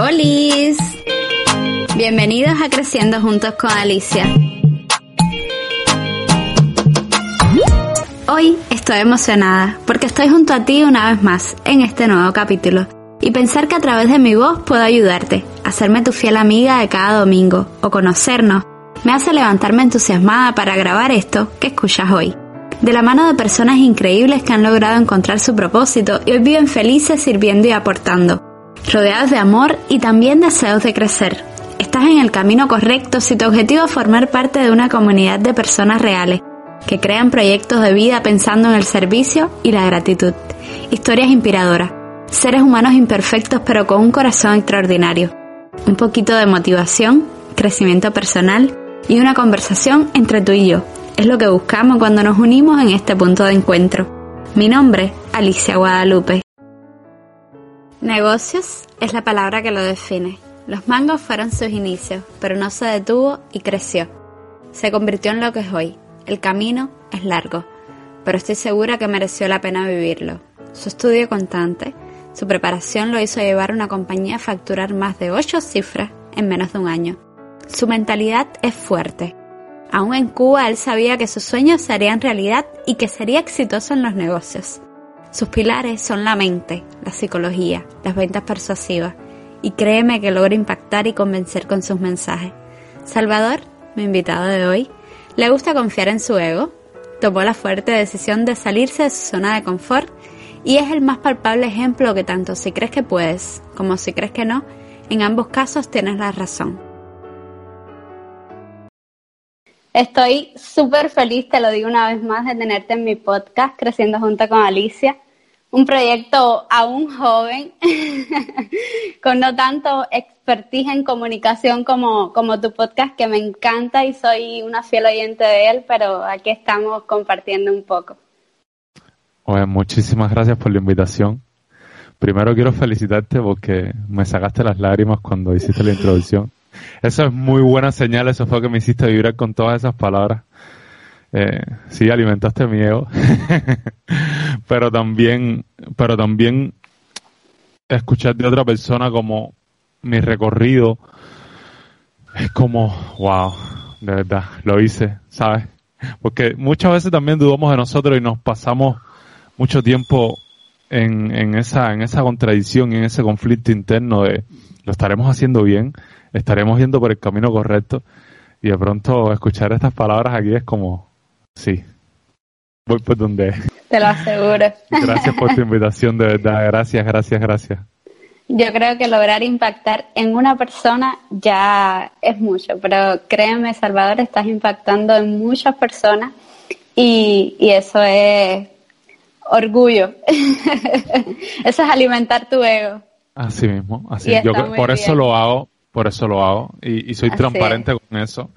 ¡Holis! Bienvenidos a Creciendo Juntos con Alicia. Hoy estoy emocionada porque estoy junto a ti una vez más en este nuevo capítulo y pensar que a través de mi voz puedo ayudarte, hacerme tu fiel amiga de cada domingo o conocernos, me hace levantarme entusiasmada para grabar esto que escuchas hoy. De la mano de personas increíbles que han logrado encontrar su propósito y hoy viven felices sirviendo y aportando, rodeados de amor y también deseos de crecer, Estás en el camino correcto si tu objetivo es formar parte de una comunidad de personas reales que crean proyectos de vida pensando en el servicio y la gratitud. Historias inspiradoras. Seres humanos imperfectos pero con un corazón extraordinario. Un poquito de motivación, crecimiento personal y una conversación entre tú y yo. Es lo que buscamos cuando nos unimos en este punto de encuentro. Mi nombre, Alicia Guadalupe. Negocios es la palabra que lo define. Los mangos fueron sus inicios, pero no se detuvo y creció. Se convirtió en lo que es hoy. El camino es largo, pero estoy segura que mereció la pena vivirlo. Su estudio constante, su preparación lo hizo llevar a una compañía a facturar más de ocho cifras en menos de un año. Su mentalidad es fuerte. Aún en Cuba él sabía que sus sueños serían realidad y que sería exitoso en los negocios. Sus pilares son la mente, la psicología, las ventas persuasivas, y créeme que logra impactar y convencer con sus mensajes. Salvador, mi invitado de hoy, le gusta confiar en su ego, tomó la fuerte decisión de salirse de su zona de confort y es el más palpable ejemplo que tanto si crees que puedes como si crees que no, en ambos casos tienes la razón. Estoy súper feliz, te lo digo una vez más, de tenerte en mi podcast Creciendo Junto con Alicia un proyecto aún joven, con no tanto expertise en comunicación como, como tu podcast, que me encanta y soy una fiel oyente de él, pero aquí estamos compartiendo un poco. Bueno, muchísimas gracias por la invitación. Primero quiero felicitarte porque me sacaste las lágrimas cuando hiciste la introducción. Eso es muy buena señal, eso fue que me hiciste vibrar con todas esas palabras. Eh, sí, alimentaste mi ego. pero también, pero también escuchar de otra persona como mi recorrido es como, wow, de verdad, lo hice, ¿sabes? Porque muchas veces también dudamos de nosotros y nos pasamos mucho tiempo en, en esa, en esa contradicción, en ese conflicto interno de lo estaremos haciendo bien, estaremos yendo por el camino correcto y de pronto escuchar estas palabras aquí es como, Sí. Voy por donde. Te lo aseguro. Gracias por tu invitación, de verdad. Gracias, gracias, gracias. Yo creo que lograr impactar en una persona ya es mucho, pero créeme, Salvador, estás impactando en muchas personas y, eso es orgullo. eso es alimentar tu ego. Así mismo, así. Yo por eso lo hago, por eso lo hago y, soy transparente con eso.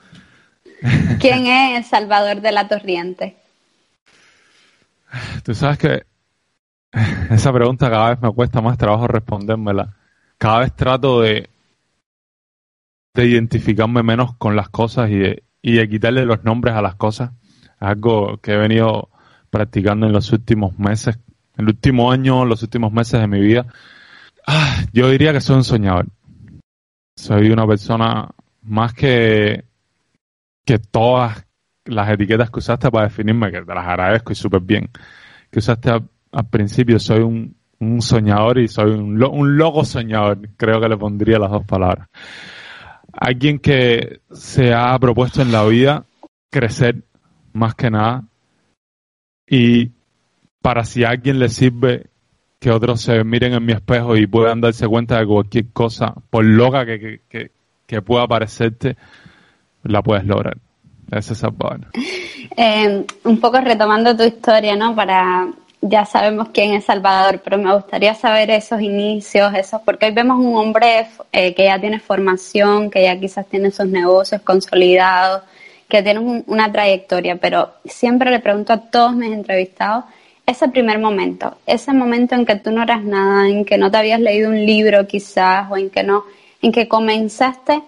¿Quién es Salvador de la Torriente? Tú sabes que esa pregunta cada vez me cuesta más trabajo respondérmela. Cada vez trato de, de identificarme menos con las cosas y de, y de quitarle los nombres a las cosas. Algo que he venido practicando en los últimos meses, el último año, los últimos meses de mi vida. Ah, yo diría que soy un soñador. Soy una persona más que que todas las etiquetas que usaste para definirme, que te las agradezco y súper bien, que usaste al, principio, soy un, soñador y soy un, un logo soñador, creo que le pondría las dos palabras. Alguien que se ha propuesto en la vida crecer más que nada y para si a alguien le sirve que otros se miren en mi espejo y puedan darse cuenta de cualquier cosa, por loca que, que pueda parecerte, la puedes lograr. Ese es eh, un poco retomando tu historia, ¿no? Para ya sabemos quién es Salvador, pero me gustaría saber esos inicios, esos, porque hoy vemos un hombre eh, que ya tiene formación, que ya quizás tiene sus negocios consolidados, que tiene una trayectoria, pero siempre le pregunto a todos mis entrevistados ese primer momento, ese momento en que tú no eras nada, en que no te habías leído un libro quizás, o en que no, en que comenzaste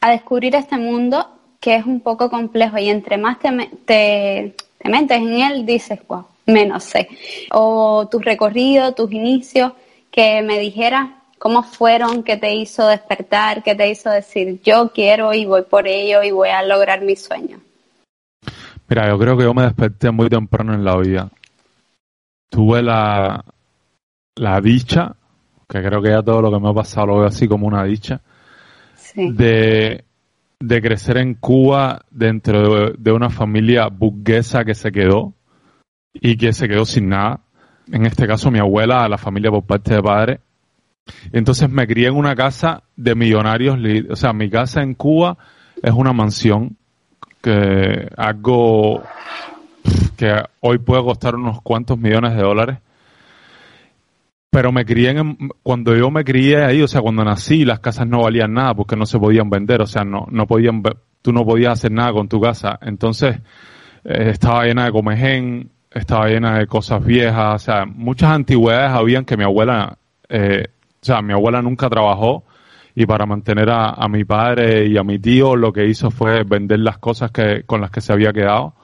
a descubrir este mundo que es un poco complejo y entre más te, te, metes en él, dices, wow, menos sé. O tu recorrido, tus inicios, que me dijeras ¿Cómo fueron? ¿Qué te hizo despertar? ¿Qué te hizo decir, yo quiero y voy por ello y voy a lograr mi sueño? Mira, yo creo que yo me desperté muy temprano en la vida. Tuve la, la dicha, que creo que ya todo lo que me ha pasado lo veo así como una dicha, de, de, crecer en Cuba dentro de, una familia burguesa que se quedó y que se quedó sin nada. En este caso, mi abuela, la familia por parte de padre. Entonces me crié en una casa de millonarios, o sea, mi casa en Cuba es una mansión que algo que hoy puede costar unos cuantos millones de dólares pero me crié en, cuando yo me crié ahí, o sea, cuando nací, las casas no valían nada porque no se podían vender, o sea, no, no podían, tú no podías hacer nada con tu casa. Entonces, eh, estaba llena de comején, estaba llena de cosas viejas, o sea, muchas antigüedades habían que mi abuela, eh, o sea, mi abuela nunca trabajó y para mantener a, a, mi padre y a mi tío lo que hizo fue vender las cosas que, con las que se había quedado.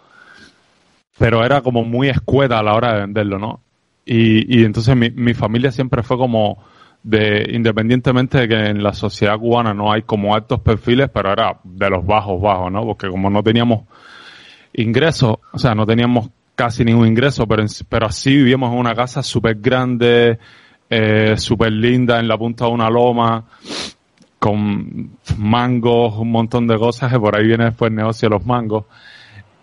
Pero era como muy escueta a la hora de venderlo, ¿no? Y, y entonces mi, mi familia siempre fue como de, independientemente de que en la sociedad cubana no hay como altos perfiles, pero era de los bajos, bajos, ¿no? Porque como no teníamos ingresos, o sea, no teníamos casi ningún ingreso, pero, pero así vivíamos en una casa súper grande, eh, súper linda, en la punta de una loma, con mangos, un montón de cosas, que por ahí viene después el negocio de los mangos.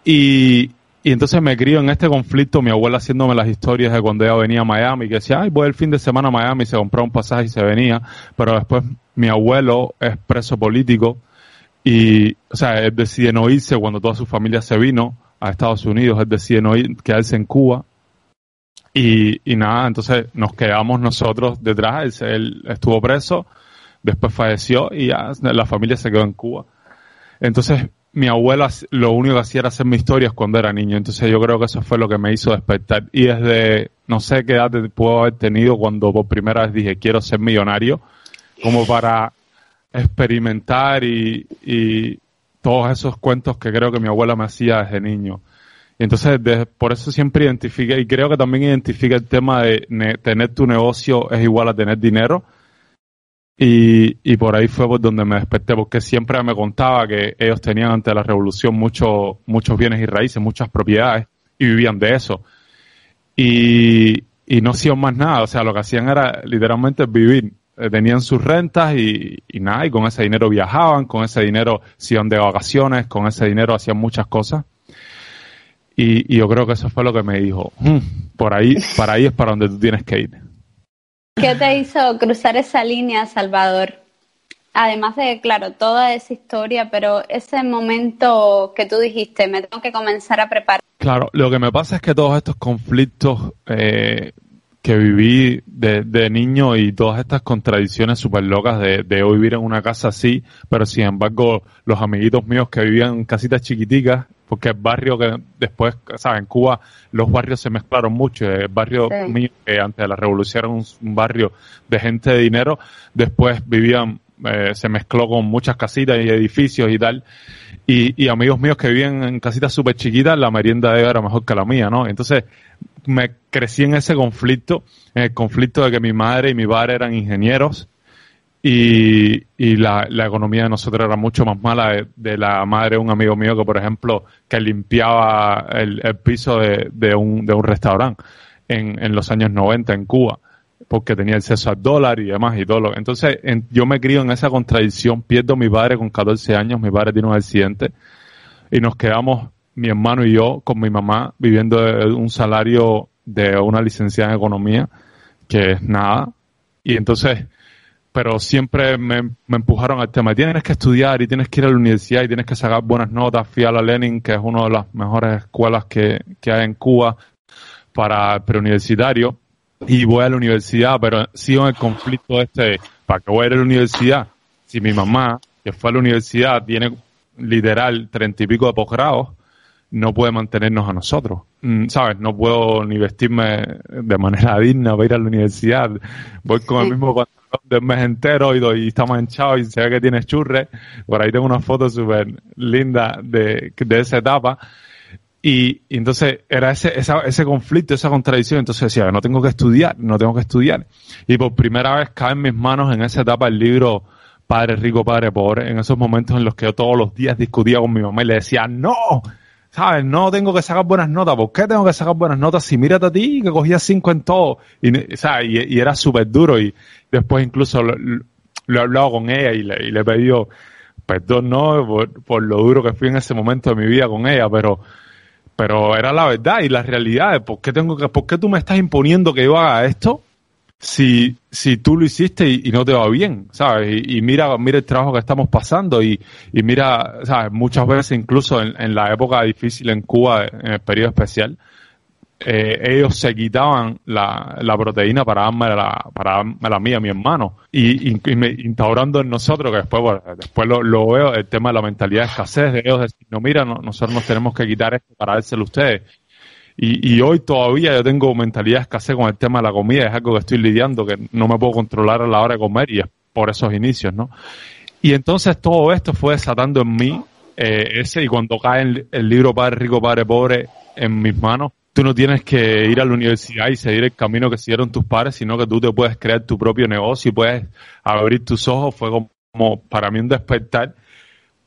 Y, y entonces me crío en este conflicto, mi abuela haciéndome las historias de cuando ella venía a Miami, que decía, ay, voy el fin de semana a Miami, se compró un pasaje y se venía, pero después mi abuelo es preso político y, o sea, él decide no irse cuando toda su familia se vino a Estados Unidos, él decide no ir, quedarse en Cuba. Y, y nada, entonces nos quedamos nosotros detrás, él, estuvo preso, después falleció y ya la familia se quedó en Cuba. Entonces, mi abuela lo único que hacía era hacerme historias cuando era niño, entonces yo creo que eso fue lo que me hizo despertar. Y desde, no sé qué edad puedo haber tenido cuando por primera vez dije quiero ser millonario, como para experimentar y, todos esos cuentos que creo que mi abuela me hacía desde niño. Y entonces, por eso siempre identifique, y creo que también identifica el tema de tener tu negocio es igual a tener dinero, y, y, por ahí fue por donde me desperté, porque siempre me contaba que ellos tenían ante la revolución muchos muchos bienes y raíces, muchas propiedades, y vivían de eso. Y, y no hacían más nada, o sea, lo que hacían era literalmente vivir. Eh, tenían sus rentas y, y nada, y con ese dinero viajaban, con ese dinero se iban de vacaciones, con ese dinero hacían muchas cosas. Y, y yo creo que eso fue lo que me dijo, hmm, por ahí, para ahí es para donde tú tienes que ir. ¿Qué te hizo cruzar esa línea, Salvador? Además de, claro, toda esa historia, pero ese momento que tú dijiste, me tengo que comenzar a preparar. Claro, lo que me pasa es que todos estos conflictos eh, que viví de, niño y todas estas contradicciones súper locas de, de vivir en una casa así, pero sin embargo los amiguitos míos que vivían en casitas chiquiticas, porque el barrio que después, ¿sabes? En Cuba los barrios se mezclaron mucho, el barrio mío que antes de la revolución era un, barrio de gente de dinero, después vivían, eh, se mezcló con muchas casitas y edificios y tal, y, y amigos míos que vivían en casitas súper chiquitas, la merienda de ellos era mejor que la mía, ¿no? Entonces, me crecí en ese conflicto, en el conflicto de que mi madre y mi padre eran ingenieros y, y la, la, economía de nosotros era mucho más mala de, la madre de un amigo mío que, por ejemplo, que limpiaba el, el piso de, de, un, de un restaurante en, en los años 90 en Cuba porque tenía acceso al dólar y demás y todo. Entonces, yo me crío en esa contradicción, pierdo a mi padre con 14 años, mi padre tiene un accidente y nos quedamos mi hermano y yo con mi mamá viviendo de un salario de una licenciada en economía, que es nada. Y entonces, pero siempre me, me, empujaron al tema, tienes que estudiar y tienes que ir a la universidad y tienes que sacar buenas notas. Fui a la Lenin, que es una de las mejores escuelas que, que hay en Cuba para preuniversitario. Y voy a la universidad, pero sigo en el conflicto este, ¿para qué voy a ir a la universidad? Si mi mamá, que fue a la universidad, tiene literal treinta y pico de posgrados, no puede mantenernos a nosotros. Mm, ¿Sabes? No puedo ni vestirme de manera digna para ir a la universidad. Voy con el mismo pantalón del mes entero y, y está manchado y se ve que tiene churre. Por ahí tengo una foto súper linda de, de esa etapa. Y, entonces era ese, ese conflicto, esa contradicción. Entonces decía, no tengo que estudiar, no tengo que estudiar. Y por primera vez cae en mis manos en esa etapa el libro Padre Rico, Padre Pobre, en esos momentos en los que yo todos los días discutía con mi mamá y le decía, no, ¿sabes? No tengo que sacar buenas notas. ¿Por qué tengo que sacar buenas notas si mírate a ti que cogías cinco en todo? Y, ¿sabes? y, era súper duro y después incluso lo, he hablado con ella y le, he pedido perdón, no, por, por, lo duro que fui en ese momento de mi vida con ella, pero pero era la verdad y la realidad por qué tengo que, por qué tú me estás imponiendo que yo haga esto si, si tú lo hiciste y, no te va bien, ¿sabes? Y, mira, mira el trabajo que estamos pasando y, y mira, ¿sabes? Muchas veces incluso en, en, la época difícil en Cuba, en el periodo especial, eh, ellos se quitaban la, la proteína para darme la, para darme la mía, a mi hermano, y, instaurando en nosotros, que después, después lo, veo, el tema de la mentalidad de escasez, de ellos decir, no, mira, nosotros nos tenemos que quitar esto para dárselo a ustedes. Y, hoy todavía yo tengo mentalidad de escasez con el tema de la comida, es algo que estoy lidiando, que no me puedo controlar a la hora de comer y es por esos inicios, ¿no? Y entonces todo esto fue desatando en mí eh, ese, y cuando cae el, libro Padre Rico, Padre Pobre en mis manos, tú no tienes que ir a la universidad y seguir el camino que siguieron tus padres, sino que tú te puedes crear tu propio negocio y puedes abrir tus ojos. Fue como para mí un despertar.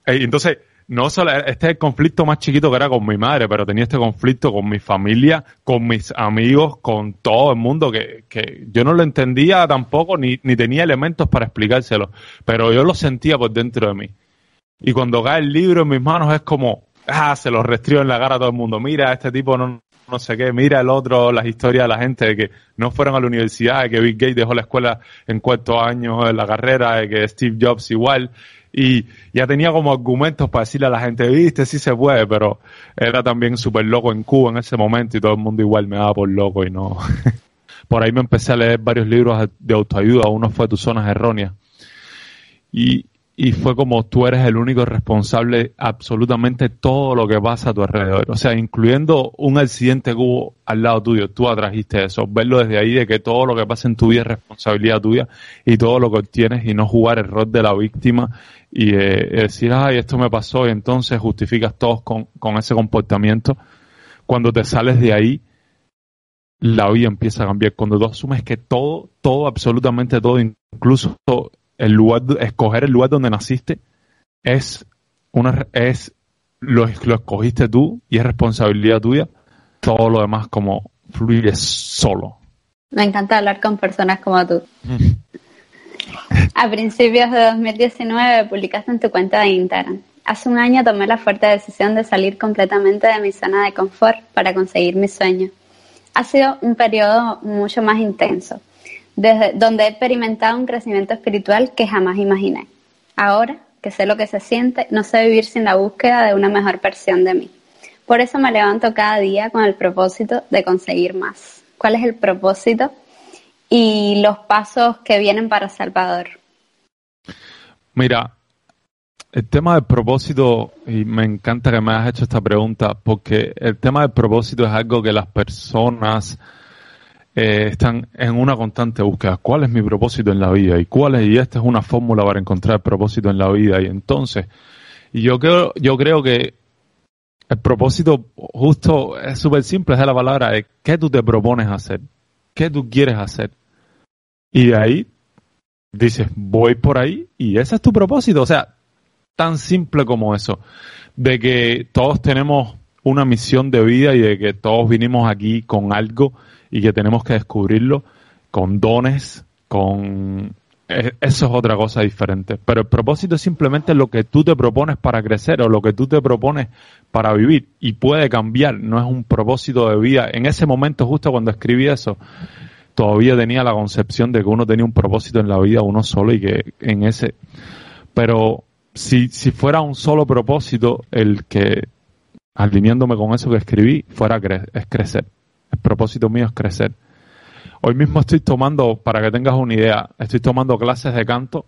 Y entonces, no solo, este es el conflicto más chiquito que era con mi madre, pero tenía este conflicto con mi familia, con mis amigos, con todo el mundo, que, que yo no lo entendía tampoco, ni, ni tenía elementos para explicárselo, pero yo lo sentía por dentro de mí. Y cuando cae el libro en mis manos es como, ah, se lo restrío en la cara a todo el mundo. Mira, este tipo no, no sé qué, mira el otro, las historias de la gente de que no fueron a la universidad, de que Bill Gates dejó la escuela en cuarto año en la carrera, de que Steve Jobs igual, y ya tenía como argumentos para decirle a la gente, viste, sí se puede, pero era también súper loco en Cuba en ese momento y todo el mundo igual me daba por loco y no. por ahí me empecé a leer varios libros de autoayuda, uno fue Tus zonas erróneas. Y, y fue como tú eres el único responsable absolutamente todo lo que pasa a tu alrededor. O sea, incluyendo un accidente que hubo al lado tuyo, tú atrajiste eso. Verlo desde ahí de que todo lo que pasa en tu vida es responsabilidad tuya y todo lo que obtienes y no jugar el rol de la víctima y eh, decir, ay, esto me pasó y entonces justificas todos con, con ese comportamiento. Cuando te sales de ahí, la vida empieza a cambiar. Cuando tú asumes que todo, todo, absolutamente todo, incluso el lugar, escoger el lugar donde naciste es una, es, lo, lo escogiste tú y es responsabilidad tuya. Todo lo demás como fluye solo. Me encanta hablar con personas como tú. A principios de 2019 publicaste en tu cuenta de Instagram. Hace un año tomé la fuerte decisión de salir completamente de mi zona de confort para conseguir mi sueño. Ha sido un periodo mucho más intenso desde donde he experimentado un crecimiento espiritual que jamás imaginé. Ahora que sé lo que se siente, no sé vivir sin la búsqueda de una mejor versión de mí. Por eso me levanto cada día con el propósito de conseguir más. ¿Cuál es el propósito y los pasos que vienen para Salvador? Mira, el tema del propósito, y me encanta que me hayas hecho esta pregunta, porque el tema del propósito es algo que las personas eh, están en una constante búsqueda. ¿Cuál es mi propósito en la vida? ¿Y cuál es? Y esta es una fórmula para encontrar el propósito en la vida. Y entonces, yo creo, yo creo que el propósito justo es súper simple, es la palabra de qué tú te propones hacer, qué tú quieres hacer. Y de ahí dices, voy por ahí y ese es tu propósito. O sea, tan simple como eso, de que todos tenemos una misión de vida y de que todos vinimos aquí con algo y que tenemos que descubrirlo con dones, con... Eh, eso es otra cosa diferente. Pero el propósito es simplemente lo que tú te propones para crecer o lo que tú te propones para vivir y puede cambiar, no es un propósito de vida. En ese momento, justo cuando escribí eso, todavía tenía la concepción de que uno tenía un propósito en la vida, uno solo y que en ese... Pero si, si fuera un solo propósito, el que, alineándome con eso que escribí, fuera es crecer. El propósito mío es crecer. Hoy mismo estoy tomando, para que tengas una idea, estoy tomando clases de canto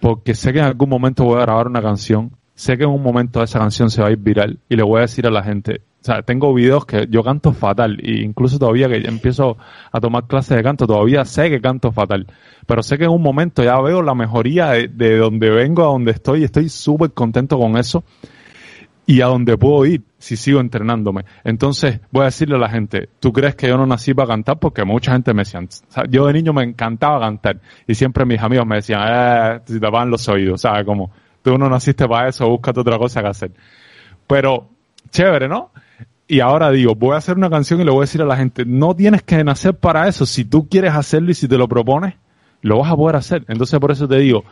porque sé que en algún momento voy a grabar una canción, sé que en un momento esa canción se va a ir viral y le voy a decir a la gente, o sea, tengo videos que yo canto fatal e incluso todavía que empiezo a tomar clases de canto, todavía sé que canto fatal, pero sé que en un momento ya veo la mejoría de, de donde vengo a donde estoy y estoy súper contento con eso y a dónde puedo ir si sigo entrenándome. Entonces, voy a decirle a la gente, ¿tú crees que yo no nací para cantar? Porque mucha gente me decía, yo de niño me encantaba cantar y siempre mis amigos me decían, eh, si te van los oídos, ¿sabes? Como, tú no naciste para eso, búscate otra cosa que hacer. Pero, chévere, ¿no? Y ahora digo, voy a hacer una canción y le voy a decir a la gente, no tienes que nacer para eso. Si tú quieres hacerlo y si te lo propones, lo vas a poder hacer. Entonces, por eso te digo,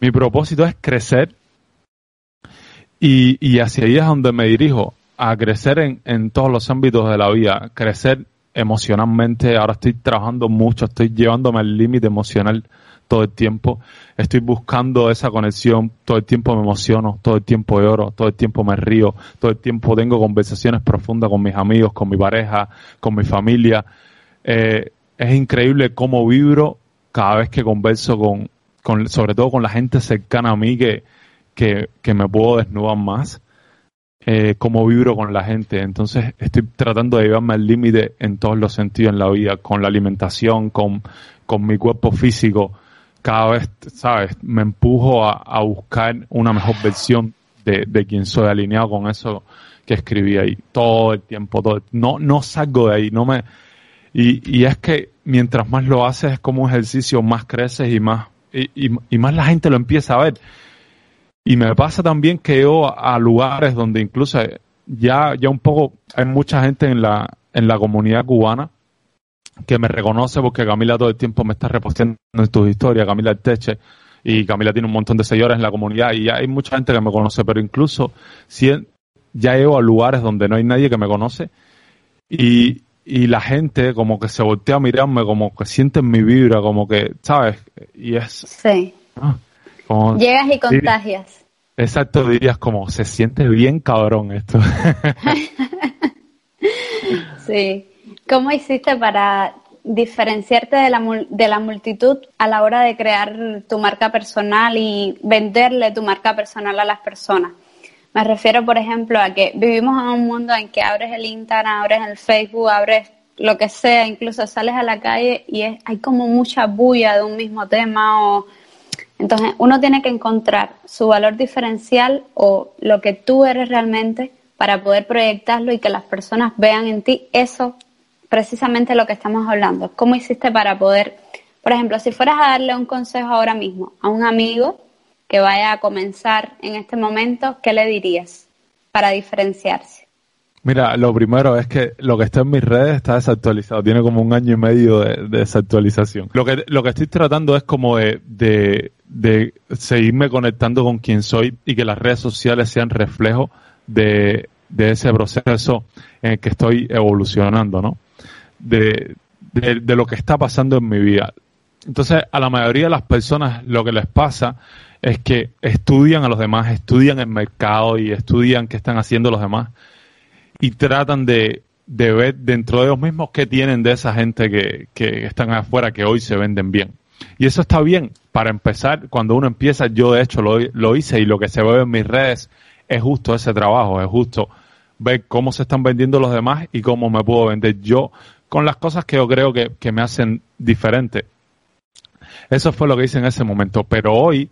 mi propósito es crecer y, y hacia ahí es donde me dirijo, a crecer en, en todos los ámbitos de la vida, crecer emocionalmente. Ahora estoy trabajando mucho, estoy llevándome al límite emocional todo el tiempo. Estoy buscando esa conexión, todo el tiempo me emociono, todo el tiempo lloro, todo el tiempo me río, todo el tiempo tengo conversaciones profundas con mis amigos, con mi pareja, con mi familia. Eh, es increíble cómo vibro cada vez que converso con, con, sobre todo con la gente cercana a mí que, que, que me puedo desnudar más. Eh, cómo vibro con la gente. Entonces estoy tratando de llevarme al límite en todos los sentidos en la vida, con la alimentación, con, con mi cuerpo físico, cada vez, ¿sabes? Me empujo a, buscar una mejor versión de, de, quien soy, alineado con eso que escribí ahí todo el tiempo. Todo no, no salgo de ahí, no me. Y, y es que mientras más lo haces, es como un ejercicio, más creces y más, y, y, más la gente lo empieza a ver. Y me pasa también que yo a lugares donde incluso ya, ya un poco hay mucha gente en la, en la comunidad cubana que me reconoce porque Camila todo el tiempo me está reposteando en tus historias, Camila Teche, y Camila tiene un montón de seguidores en la comunidad y hay mucha gente que me conoce, pero incluso si ya llego a lugares donde no hay nadie que me conoce y, y la gente como que se voltea a mirarme, como que sienten mi vibra, como que, ¿sabes? Y es... Sí. Ah, Llegas y contagias. exacto, dirías como, se siente bien cabrón esto. sí. ¿Cómo hiciste para diferenciarte de la, de la multitud a la hora de crear tu marca personal y venderle tu marca personal a las personas? Me refiero, por ejemplo, a que vivimos en un mundo en que abres el Instagram, abres el Facebook, abres lo que sea, incluso sales a la calle y hay como mucha bulla de un mismo tema o entonces uno tiene que encontrar su valor diferencial o lo que tú eres realmente para poder proyectarlo y que las personas vean en ti eso precisamente lo que estamos hablando. ¿Cómo hiciste para poder, por ejemplo, si fueras a darle un consejo ahora mismo a un amigo que vaya a comenzar en este momento, ¿qué le dirías para diferenciarse? Mira, lo primero es que lo que está en mis redes está desactualizado, tiene como un año y medio de, desactualización. Lo que, lo que estoy tratando es como de, de, de, seguirme conectando con quien soy y que las redes sociales sean reflejo de, de ese proceso en el que estoy evolucionando, ¿no? de, de, lo que está pasando en mi vida. Entonces, a la mayoría de las personas lo que les pasa es que estudian a los demás, estudian el mercado y estudian qué están haciendo los demás y tratan de, de ver dentro de ellos mismos qué tienen de esa gente que, que están afuera que hoy se venden bien. Y eso está bien. Para empezar, cuando uno empieza, yo de hecho lo, lo hice y lo que se ve en mis redes es justo ese trabajo, es justo ver cómo se están vendiendo los demás y cómo me puedo vender yo con las cosas que yo creo que, que me hacen diferente. Eso fue lo que hice en ese momento, pero hoy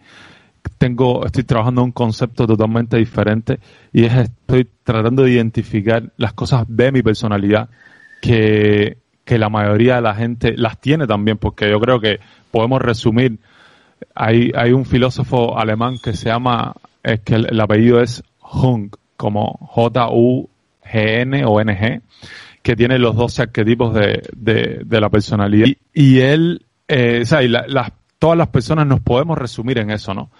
tengo, estoy trabajando un concepto totalmente diferente y es estoy tratando de identificar las cosas de mi personalidad que, que la mayoría de la gente las tiene también, porque yo creo que podemos resumir, hay, hay un filósofo alemán que se llama, es que el, apellido es Jung, como J-U-G-N o N-G, que tiene los 12 arquetipos de, de, la personalidad. Y, él, eh, o sea, y las, todas las personas nos podemos resumir en eso, ¿no?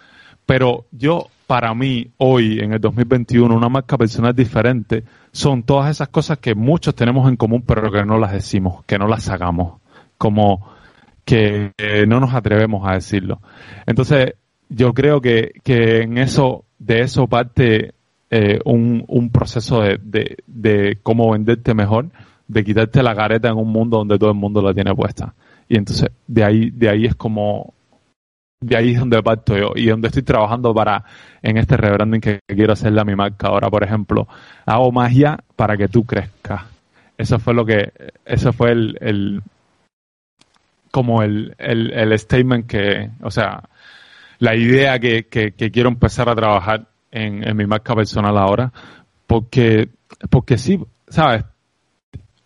Pero yo, para mí, hoy, en el 2021, una marca personal diferente son todas esas cosas que muchos tenemos en común, pero que no las decimos, que no las sacamos, como que no nos atrevemos a decirlo. Entonces, yo creo que, que en eso, de eso parte eh, un, un, proceso de, de, de, cómo venderte mejor, de quitarte la careta en un mundo donde todo el mundo la tiene puesta. Y entonces de ahí, de ahí es como, de ahí es donde parto yo y donde estoy trabajando para, en este rebranding que quiero hacerle a mi marca ahora, por ejemplo, hago magia para que tú crezcas. Eso fue lo que, eso fue el, el como el, el, el statement que, o sea, la idea que, que, quiero empezar a trabajar en, mi marca personal ahora, porque, porque sí, ¿sabes?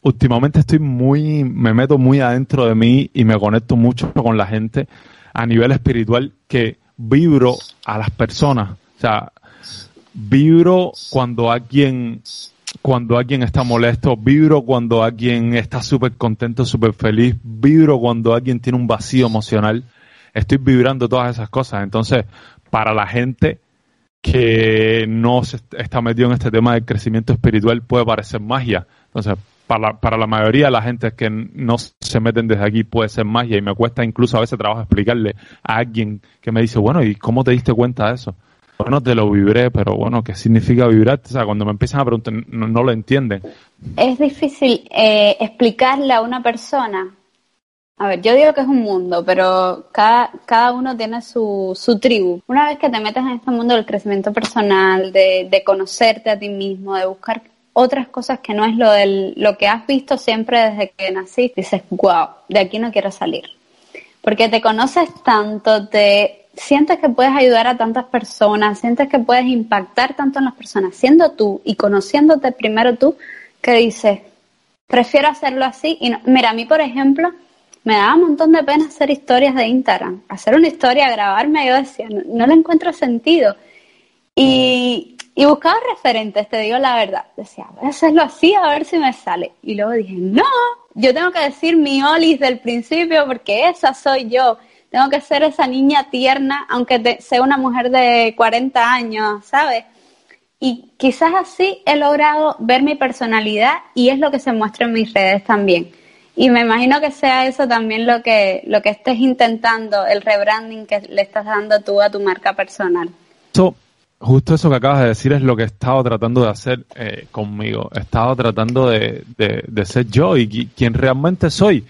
Últimamente estoy muy, me meto muy adentro de mí y me conecto mucho con la gente a nivel espiritual que vibro a las personas. O sea, vibro cuando alguien cuando alguien está molesto, vibro cuando alguien está súper contento, súper feliz, vibro cuando alguien tiene un vacío emocional. Estoy vibrando todas esas cosas. Entonces, para la gente que no se está metido en este tema del crecimiento espiritual puede parecer magia. Entonces, para, para la mayoría de la gente que no se meten desde aquí puede ser magia y me cuesta incluso a veces trabajo explicarle a alguien que me dice, bueno, ¿y cómo te diste cuenta de eso? Bueno, te lo vibré, pero bueno, ¿qué significa vibrar? O sea, cuando me empiezan a preguntar, no, lo entienden. Es difícil eh, explicarle a una persona. A ver, yo digo que es un mundo, pero cada, cada uno tiene su, su tribu. Una vez que te metes en este mundo del crecimiento personal, de, de conocerte a ti mismo, de buscar otras cosas que no es lo, del, lo que has visto siempre desde que naciste, dices, wow, de aquí no quiero salir. Porque te conoces tanto, te sientes que puedes ayudar a tantas personas, sientes que puedes impactar tanto en las personas, siendo tú y conociéndote primero tú, que dices, prefiero hacerlo así. Y mira, a mí, por ejemplo, me daba un montón de pena hacer historias de Instagram. Hacer una historia, grabarme, yo decía, no, le encuentro sentido. Y, y, buscaba referentes, te digo la verdad. Decía, voy a hacerlo así a ver si me sale. Y luego dije, no, yo tengo que decir mi Olis del principio porque esa soy yo tengo que ser esa niña tierna, aunque sea una mujer de 40 años, ¿sabes? Y quizás así he logrado ver mi personalidad y es lo que se muestra en mis redes también. Y me imagino que sea eso también lo que, lo que estés intentando, el rebranding que le estás dando tú a tu marca personal. justo eso que acabas de decir es lo que he estado tratando de hacer eh, conmigo. He estado tratando de, de ser yo y quien realmente soy.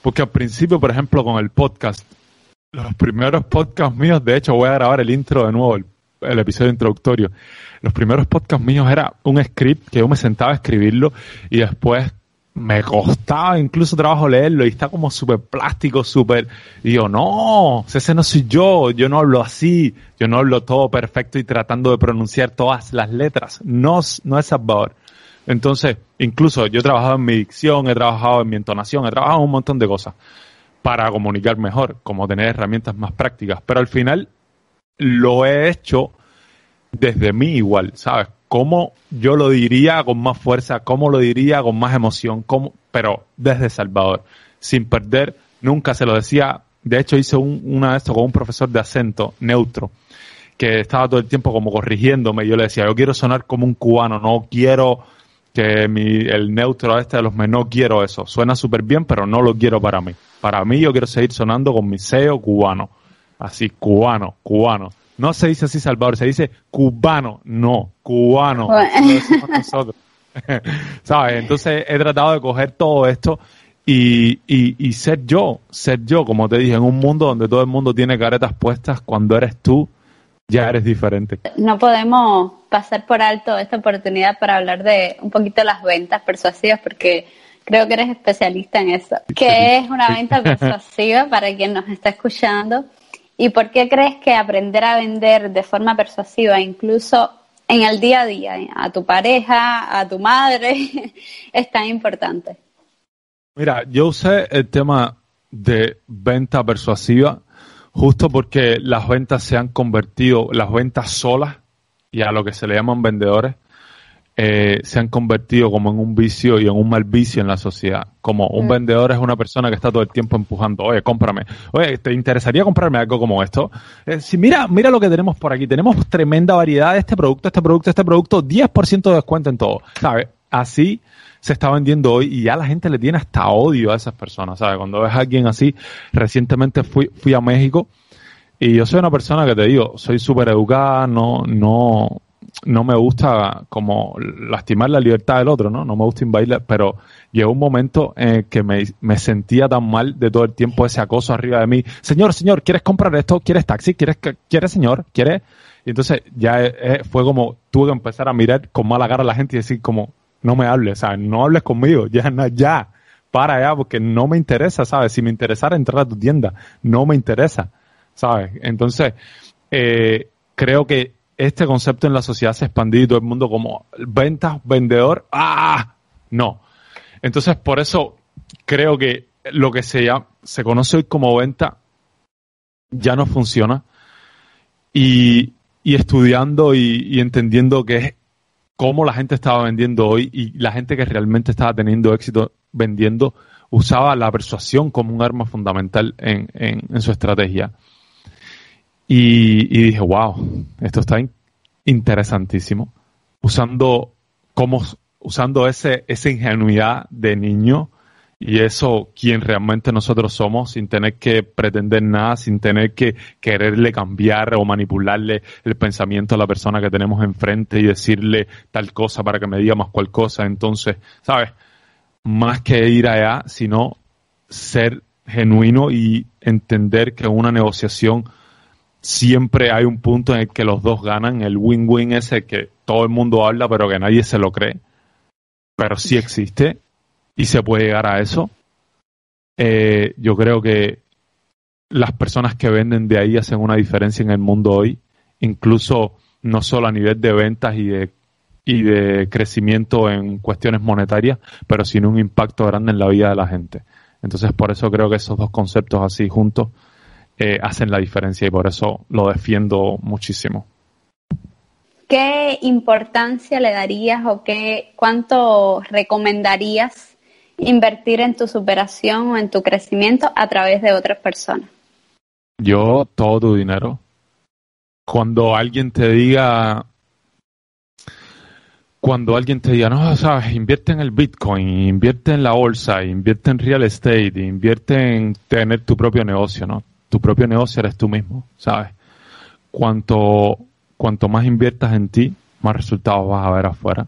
Porque al principio, por ejemplo, con el podcast, los primeros podcasts míos, de hecho voy a grabar el intro de nuevo, el, episodio introductorio. Los primeros podcasts míos era un script que yo me sentaba a escribirlo y después me costaba incluso trabajo leerlo y está como súper plástico, súper... Y yo, no, ese no soy yo, yo no hablo así, yo no hablo todo perfecto y tratando de pronunciar todas las letras. No, no es Salvador. Entonces, incluso yo he trabajado en mi dicción, he trabajado en mi entonación, he trabajado en un montón de cosas para comunicar mejor, como tener herramientas más prácticas. Pero al final lo he hecho desde mí igual, ¿sabes? ¿Cómo yo lo diría con más fuerza? ¿Cómo lo diría con más emoción? ¿Cómo? Pero desde Salvador, sin perder, nunca se lo decía. De hecho, hice un, una de esto con un profesor de acento neutro que estaba todo el tiempo como corrigiéndome. Y yo le decía, yo quiero sonar como un cubano, no quiero que mi, el neutro este de los no quiero eso. Suena súper bien, pero no lo quiero para mí. Para mí yo quiero seguir sonando con mi SEO cubano. Así, cubano, cubano. No se dice así Salvador, se dice cubano, no, cubano. nosotros. ¿Sabes? Entonces he tratado de coger todo esto y, y, y ser yo, ser yo, como te dije, en un mundo donde todo el mundo tiene caretas puestas, cuando eres tú, ya eres diferente. No podemos pasar por alto esta oportunidad para hablar de un poquito de las ventas persuasivas porque creo que eres especialista en eso. ¿Qué es una venta persuasiva para quien nos está escuchando? ¿Y por qué crees que aprender a vender de forma persuasiva, incluso en el día a día, a tu pareja, a tu madre, es tan importante? Mira, yo usé el tema de venta persuasiva justo porque las ventas se han convertido, las ventas solas y a lo que se le llaman vendedores, eh, se han convertido como en un vicio y en un mal vicio en la sociedad. Como un vendedor es una persona que está todo el tiempo empujando, oye, cómprame, oye, ¿te interesaría comprarme algo como esto? Eh, si mira, mira lo que tenemos por aquí, tenemos tremenda variedad de este producto, este producto, este producto, 10% de descuento en todo, ¿sabes? Así se está vendiendo hoy y ya la gente le tiene hasta odio a esas personas, ¿sabes? Cuando ves a alguien así, recientemente fui, fui a México y yo soy una persona que te digo, soy súper educada, no, no, no me gusta como lastimar la libertad del otro, ¿no? No me gusta invadirla, pero llegó un momento en que me, me, sentía tan mal de todo el tiempo ese acoso arriba de mí. Señor, señor, ¿quieres comprar esto? ¿Quieres taxi? ¿Quieres, quieres señor? ¿Quieres? Y entonces ya eh, fue como, tuve que empezar a mirar con mala cara a la gente y decir como, no me hables, sea, no hables conmigo, ya, no, ya, para ya, porque no me interesa, ¿sabes? Si me interesara entrar a tu tienda, no me interesa, ¿sabes? Entonces, eh, creo que este concepto en la sociedad se ha expandido y todo el mundo como ventas, vendedor, ¡ah! No. Entonces, por eso creo que lo que se, llama, se conoce hoy como venta ya no funciona. Y, y estudiando y, y, entendiendo que es cómo la gente estaba vendiendo hoy y la gente que realmente estaba teniendo éxito vendiendo usaba la persuasión como un arma fundamental en, en, su estrategia. Y, y, dije, wow, esto está interesantísimo. Usando, como, usando ese, esa ingenuidad de niño y eso quien realmente nosotros somos sin tener que pretender nada, sin tener que quererle cambiar o manipularle el pensamiento a la persona que tenemos enfrente y decirle tal cosa para que me diga más cual cosa. Entonces, ¿sabes? Más que ir allá, sino ser genuino y entender que una negociación siempre hay un punto en el que los dos ganan, el win-win ese que todo el mundo habla pero que nadie se lo cree, pero sí existe y se puede llegar a eso. Eh, yo creo que las personas que venden de ahí hacen una diferencia en el mundo hoy, incluso no solo a nivel de ventas y de, y de crecimiento en cuestiones monetarias, pero sino un impacto grande en la vida de la gente. Entonces, por eso creo que esos dos conceptos así juntos eh, hacen la diferencia y por eso lo defiendo muchísimo. ¿Qué importancia le darías o qué cuánto recomendarías invertir en tu superación o en tu crecimiento a través de otras personas? Yo, todo tu dinero. Cuando alguien te diga, cuando alguien te diga, no, sabes, invierte en el Bitcoin, invierte en la bolsa, invierte en real estate, invierte en tener tu propio negocio, ¿no? Tu propio negocio eres tú mismo, ¿sabes? Cuanto, cuanto más inviertas en ti, más resultados vas a ver afuera.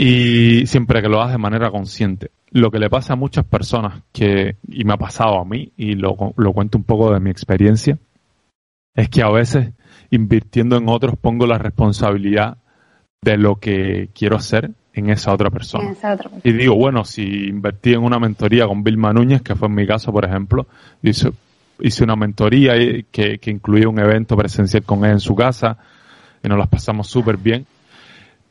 Y siempre que lo hagas de manera consciente. Lo que le pasa a muchas personas, que, y me ha pasado a mí, y lo, lo cuento un poco de mi experiencia, es que a veces invirtiendo en otros pongo la responsabilidad de lo que quiero hacer en esa otra persona. Esa otra persona. Y digo, bueno, si invertí en una mentoría con Vilma Núñez, que fue en mi caso, por ejemplo, hice, hice una mentoría que, que incluía un evento presencial con él en su casa, y nos las pasamos súper bien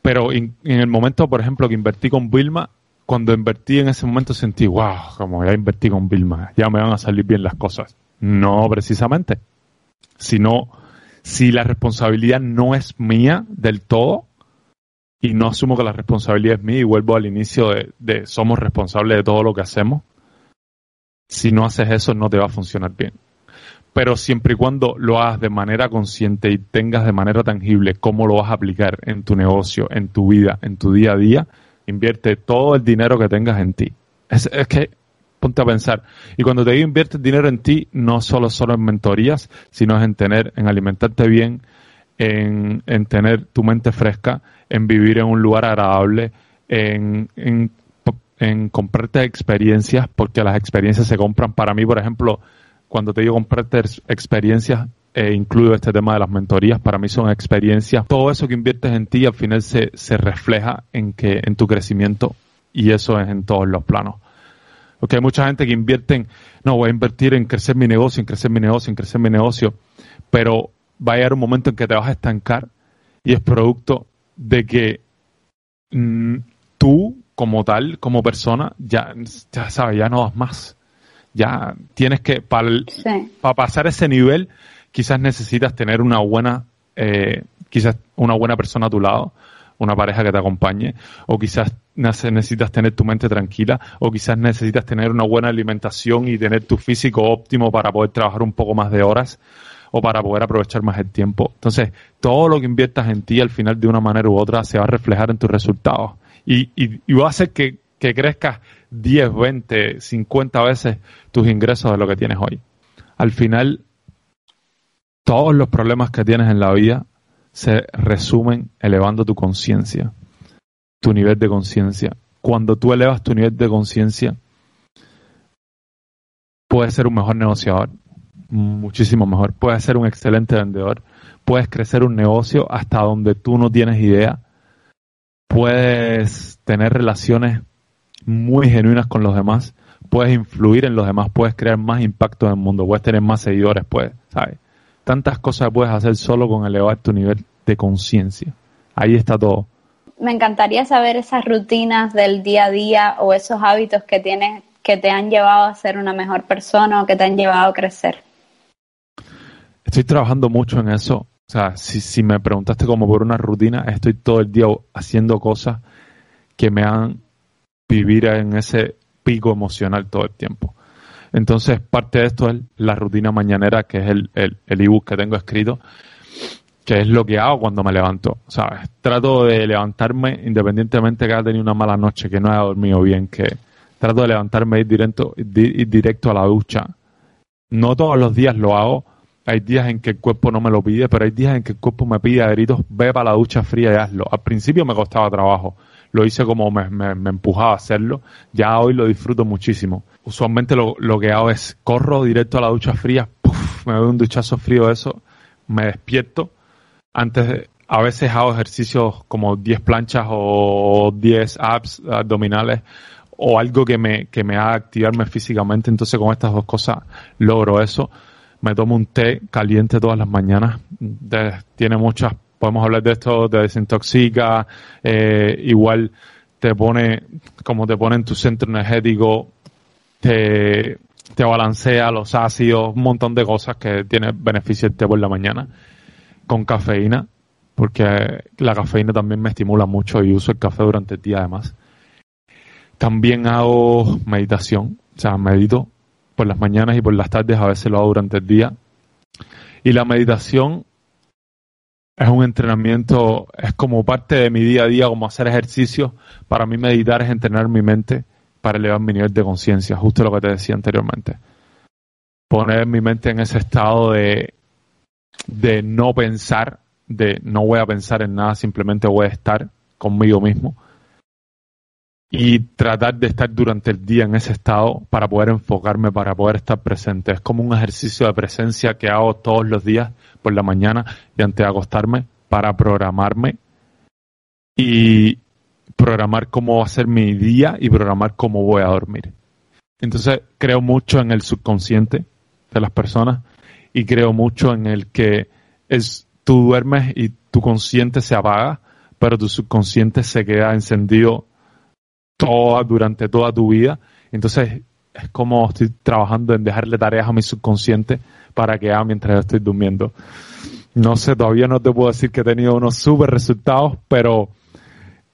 pero en, el momento, por ejemplo, que invertí con Vilma, cuando invertí en ese momento sentí, wow, como ya invertí con Vilma, ya me van a salir bien las cosas. No precisamente, sino si la responsabilidad no es mía del todo, y no asumo que la responsabilidad es mía y vuelvo al inicio de, de somos responsables de todo lo que hacemos, si no haces eso no te va a funcionar bien pero siempre y cuando lo hagas de manera consciente y tengas de manera tangible cómo lo vas a aplicar en tu negocio, en tu vida, en tu día a día, invierte todo el dinero que tengas en ti. Es, que, ponte a pensar, y cuando te digo invierte dinero en ti, no solo, solo en mentorías, sino en tener, en alimentarte bien, en, en tener tu mente fresca, en vivir en un lugar agradable, en, en, en comprarte experiencias, porque las experiencias se compran. Para mí, por ejemplo, cuando te digo comprarte experiencias, eh, incluyo este tema de las mentorías, para mí son experiencias. Todo eso que inviertes en ti al final se, refleja en que en tu crecimiento y eso es en todos los planos. Porque hay mucha gente que invierte en, no, voy a invertir en crecer mi negocio, en crecer mi negocio, en crecer mi negocio, pero va a llegar un momento en que te vas a estancar y es producto de que mm, tú como tal, como persona, ya, ya sabes, ya no das más ya tienes que, para pasar ese nivel, quizás necesitas tener una buena, eh, quizás una buena persona a tu lado, una pareja que te acompañe, o quizás necesitas tener tu mente tranquila, o quizás necesitas tener una buena alimentación y tener tu físico óptimo para poder trabajar un poco más de horas o para poder aprovechar más el tiempo. Entonces, todo lo que inviertas en ti al final de una manera u otra se va a reflejar en tus resultados y, y, y va a hacer que, que crezcas 10, 20, 50 veces tus ingresos de lo que tienes hoy. Al final, todos los problemas que tienes en la vida se resumen elevando tu conciencia, tu nivel de conciencia. Cuando tú elevas tu nivel de conciencia, puedes ser un mejor negociador, muchísimo mejor. Puedes ser un excelente vendedor. Puedes crecer un negocio hasta donde tú no tienes idea. Puedes tener relaciones muy genuinas con los demás, puedes influir en los demás, puedes crear más impacto en el mundo, puedes tener más seguidores, puedes, ¿sabes? tantas cosas puedes hacer solo con elevar tu nivel de conciencia. Ahí está todo. Me encantaría saber esas rutinas del día a día o esos hábitos que tienes que te han llevado a ser una mejor persona o que te han llevado a crecer. Estoy trabajando mucho en eso. O sea, si, si me preguntaste como por una rutina, estoy todo el día haciendo cosas que me han vivir en ese pico emocional todo el tiempo. Entonces, parte de esto es la rutina mañanera, que es el, el, el que tengo escrito, que es lo que hago cuando me levanto. ¿Sabes? Trato de levantarme independientemente que haya tenido una mala noche, que no haya dormido bien, que trato de levantarme y ir directo, ir directo a la ducha. No todos los días lo hago. Hay días en que el cuerpo no me lo pide, pero hay días en que el cuerpo me pide a gritos, ve para la ducha fría y hazlo. Al principio me costaba trabajo. Lo hice como me, me, empujaba a hacerlo. Ya hoy lo disfruto muchísimo. Usualmente lo, lo que hago es corro directo a la ducha fría, me doy un duchazo frío de eso, me despierto antes a veces hago ejercicios como 10 planchas o 10 abs abdominales o algo que me, que me haga activarme físicamente. Entonces con estas dos cosas logro eso. Me tomo un té caliente todas las mañanas. tiene muchas, podemos hablar de esto, te desintoxica, eh, igual te pone, como te pone en tu centro energético, te, te balancea los ácidos, un montón de cosas que tiene beneficio el té por la mañana con cafeína, porque la cafeína también me estimula mucho y uso el café durante el día además. También hago meditación, o sea, medito por las mañanas y por las tardes, a veces lo hago durante el día. Y la meditación es un entrenamiento, es como parte de mi día a día, como hacer ejercicio. Para mí meditar es entrenar mi mente para elevar mi nivel de conciencia, justo lo que te decía anteriormente. Poner mi mente en ese estado de de no pensar, de no voy a pensar en nada, simplemente voy a estar conmigo mismo y tratar de estar durante el día en ese estado para poder enfocarme, para poder estar presente. Es como un ejercicio de presencia que hago todos los días por la mañana y antes de acostarme para programarme y programar cómo va a ser mi día y programar cómo voy a dormir. Entonces creo mucho en el subconsciente de las personas y creo mucho en el que es tú duermes y tu consciente se apaga, pero tu subconsciente se queda encendido toda durante toda tu vida. Entonces es como estoy trabajando en dejarle tareas a mi subconsciente para que haga mientras estoy durmiendo. No sé, todavía no te puedo decir que he tenido unos super resultados, pero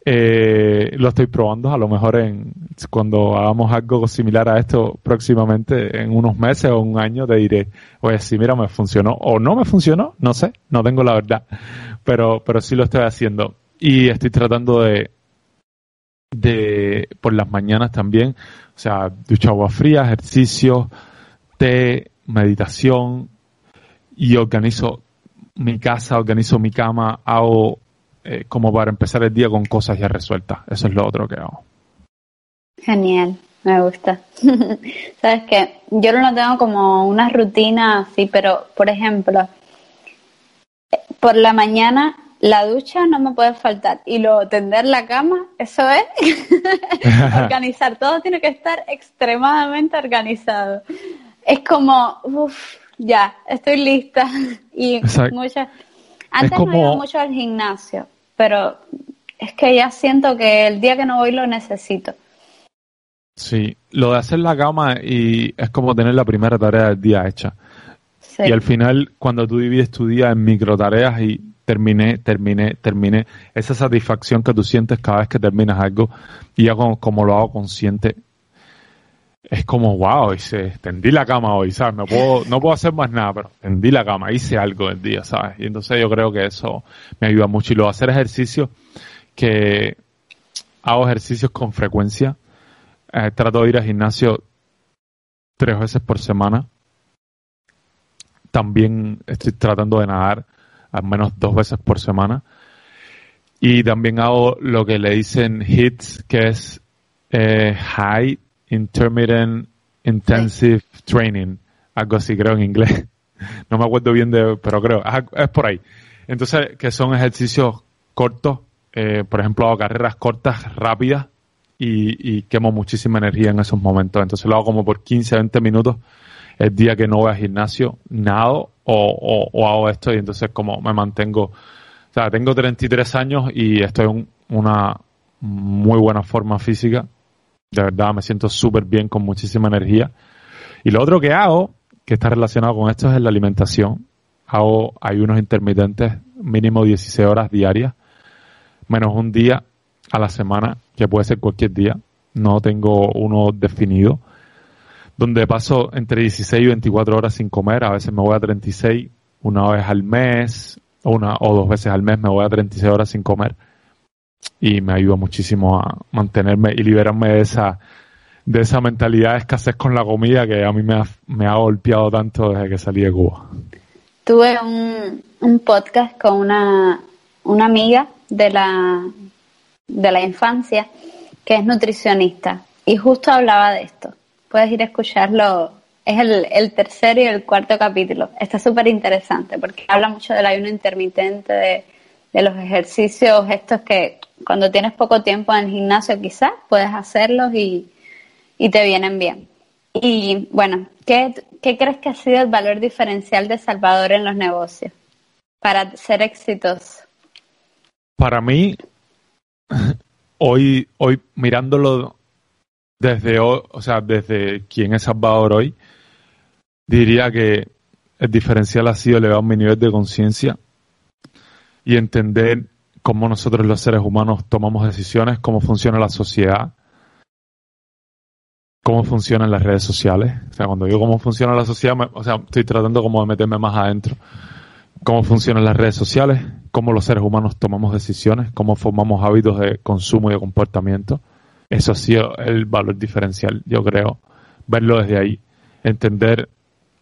eh, lo estoy probando. A lo mejor en, cuando hagamos algo similar a esto próximamente, en unos meses o un año, te diré, oye, si mira, me funcionó o no me funcionó, no sé, no tengo la verdad, pero, pero sí lo estoy haciendo. Y estoy tratando de, de, por las mañanas también, o sea, ducha agua fría, ejercicio, té, meditación, y organizo mi casa, organizo mi cama, hago eh, como para empezar el día con cosas ya resueltas. Eso es lo otro que hago. Genial, me gusta. Sabes que yo no tengo como una rutina así, pero por ejemplo, por la mañana la ducha no me puede faltar y luego tender la cama, eso es organizar, todo tiene que estar extremadamente organizado. Es como, uff, ya, estoy lista y muchas... Antes no iba mucho al gimnasio, pero es que ya siento que el día que no voy lo necesito. Sí, lo de hacer la cama y es como tener la primera tarea del día hecha. Y al final, cuando tú divides tu día en micro tareas y terminé, terminé, terminé, esa satisfacción que tú sientes cada vez que terminas algo, y ya como, lo hago consciente, es como, wow, hice, tendí la cama hoy, ¿sabes? No puedo, no puedo hacer más nada, pero tendí la cama, hice algo el día, ¿sabes? Y entonces yo creo que eso me ayuda mucho. Y luego hacer ejercicio, que hago ejercicios con frecuencia. Eh, trato de ir al gimnasio tres veces por semana. También estoy tratando de nadar al menos dos veces por semana. Y también hago lo que le dicen HITS, que es eh, High Intermittent Intensive Training, algo así creo en inglés. No me acuerdo bien de, pero creo, es por ahí. Entonces, que son ejercicios cortos, eh, por ejemplo, hago carreras cortas, rápidas, y, y, quemo muchísima energía en esos momentos. Entonces lo hago como por 15, 20 minutos el día que no voy al gimnasio, nado o, hago esto y entonces como me mantengo. O sea, tengo 33 años y estoy en una muy buena forma física. De verdad, me siento súper bien, con muchísima energía. Y lo otro que hago, que está relacionado con esto, es la alimentación. Hago ayunos intermitentes, mínimo 16 horas diarias, menos un día a la semana, que puede ser cualquier día. No tengo uno definido donde paso entre 16 y 24 horas sin comer, a veces me voy a 36 una vez al mes, una o dos veces al mes me voy a 36 horas sin comer. Y me ayuda muchísimo a mantenerme y liberarme de esa de esa mentalidad de escasez con la comida que a mí me ha, me ha golpeado tanto desde que salí de Cuba. Tuve un, un podcast con una, una amiga de la, de la infancia que es nutricionista y justo hablaba de esto puedes ir a escucharlo. Es el, el tercero y el cuarto capítulo. Está súper interesante porque habla mucho del ayuno intermitente, de, de los ejercicios estos que cuando tienes poco tiempo en el gimnasio quizás puedes hacerlos y, y te vienen bien. Y bueno, ¿qué, ¿qué crees que ha sido el valor diferencial de Salvador en los negocios para ser exitoso? Para mí, hoy, hoy mirándolo desde, o sea, desde quien es Salvador hoy, diría que el diferencial ha sido elevar mi nivel de conciencia y entender cómo nosotros los seres humanos tomamos decisiones, cómo funciona la sociedad, cómo funcionan las redes sociales. O sea, cuando digo cómo funciona la sociedad, o sea, estoy tratando como de meterme más adentro. Cómo funcionan las redes sociales, cómo los seres humanos tomamos decisiones, cómo formamos hábitos de consumo y de comportamiento eso ha sido el valor diferencial, yo creo. Verlo desde ahí. Entender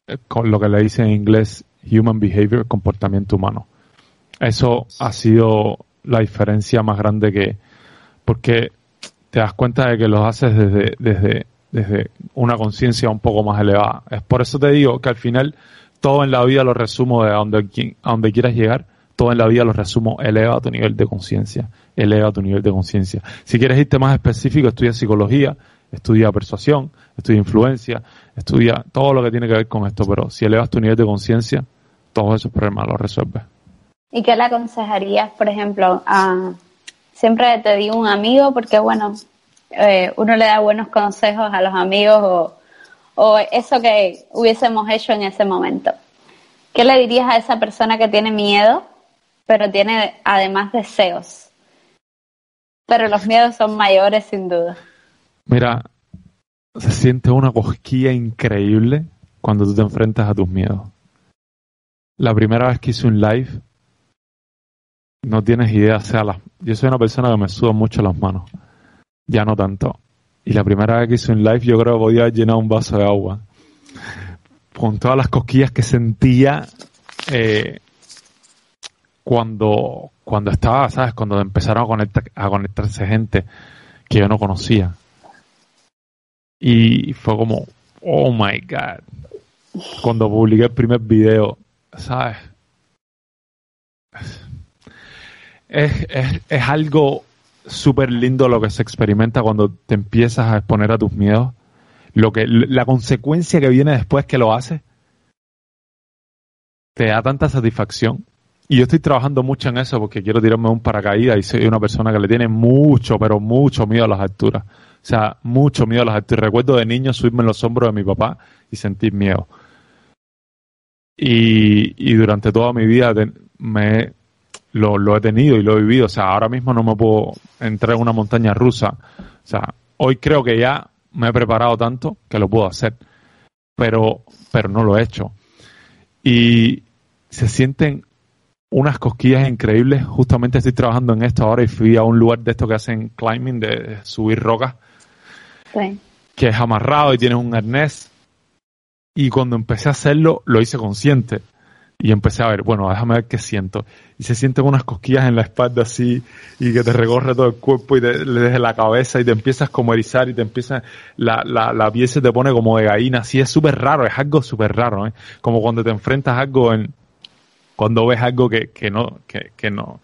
eh, con lo que le dice en inglés human behavior, comportamiento humano. Eso ha sido la diferencia más grande que, porque te das cuenta de que lo haces desde, desde, desde una conciencia un poco más elevada. Es por eso te digo que al final todo en la vida lo resumo de a donde, a donde quieras llegar, todo en la vida lo resumo, eleva tu nivel de conciencia eleva tu nivel de conciencia. Si quieres irte más específico, estudia psicología, estudia persuasión, estudia influencia, estudia todo lo que tiene que ver con esto, pero si elevas tu nivel de conciencia, todos esos problemas los resuelves. ¿Y qué le aconsejarías, por ejemplo, a... Siempre te digo un amigo porque, bueno, eh, uno le da buenos consejos a los amigos o, o eso que hubiésemos hecho en ese momento. ¿Qué le dirías a esa persona que tiene miedo, pero tiene además deseos? Pero los miedos son mayores sin duda. Mira, se siente una cosquilla increíble cuando tú te enfrentas a tus miedos. La primera vez que hice un live, no tienes idea, o sea, yo soy una persona que me suda mucho las manos, ya no tanto. Y la primera vez que hice un live, yo creo que podía llenar un vaso de agua. Con todas las cosquillas que sentía eh, cuando, cuando estaba, ¿sabes? Cuando empezaron a, conectar, a conectarse gente que yo no conocía. Y fue como, oh my God. Cuando publiqué el primer video, ¿sabes? Es, es, es algo súper lindo lo que se experimenta cuando te empiezas a exponer a tus miedos. Lo que, la consecuencia que viene después que lo haces te da tanta satisfacción y yo estoy trabajando mucho en eso porque quiero tirarme un paracaídas y soy una persona que le tiene mucho, pero mucho miedo a las alturas. O sea, mucho miedo a las alturas. Recuerdo de niño subirme en los hombros de mi papá y sentir miedo. Y, durante toda mi vida me lo, lo, he tenido y lo he vivido. O sea, ahora mismo no me puedo entrar en una montaña rusa. O sea, hoy creo que ya me he preparado tanto que lo puedo hacer. Pero, pero no lo he hecho. Y se sienten unas cosquillas increíbles. Justamente estoy trabajando en esto ahora y fui a un lugar de esto que hacen climbing, de subir rocas. Que es amarrado y tienes un arnés. Y cuando empecé a hacerlo, lo hice consciente. Y empecé a ver, bueno, déjame ver qué siento. Y se sienten unas cosquillas en la espalda así, y que te recorre todo el cuerpo y desde la cabeza, y te empiezas como a erizar, y te empieza, la, la, la piel se te pone como de gallina, así es súper raro, es algo súper raro, ¿eh? Como cuando te enfrentas a algo en, cuando ves algo que, que no, que, que no,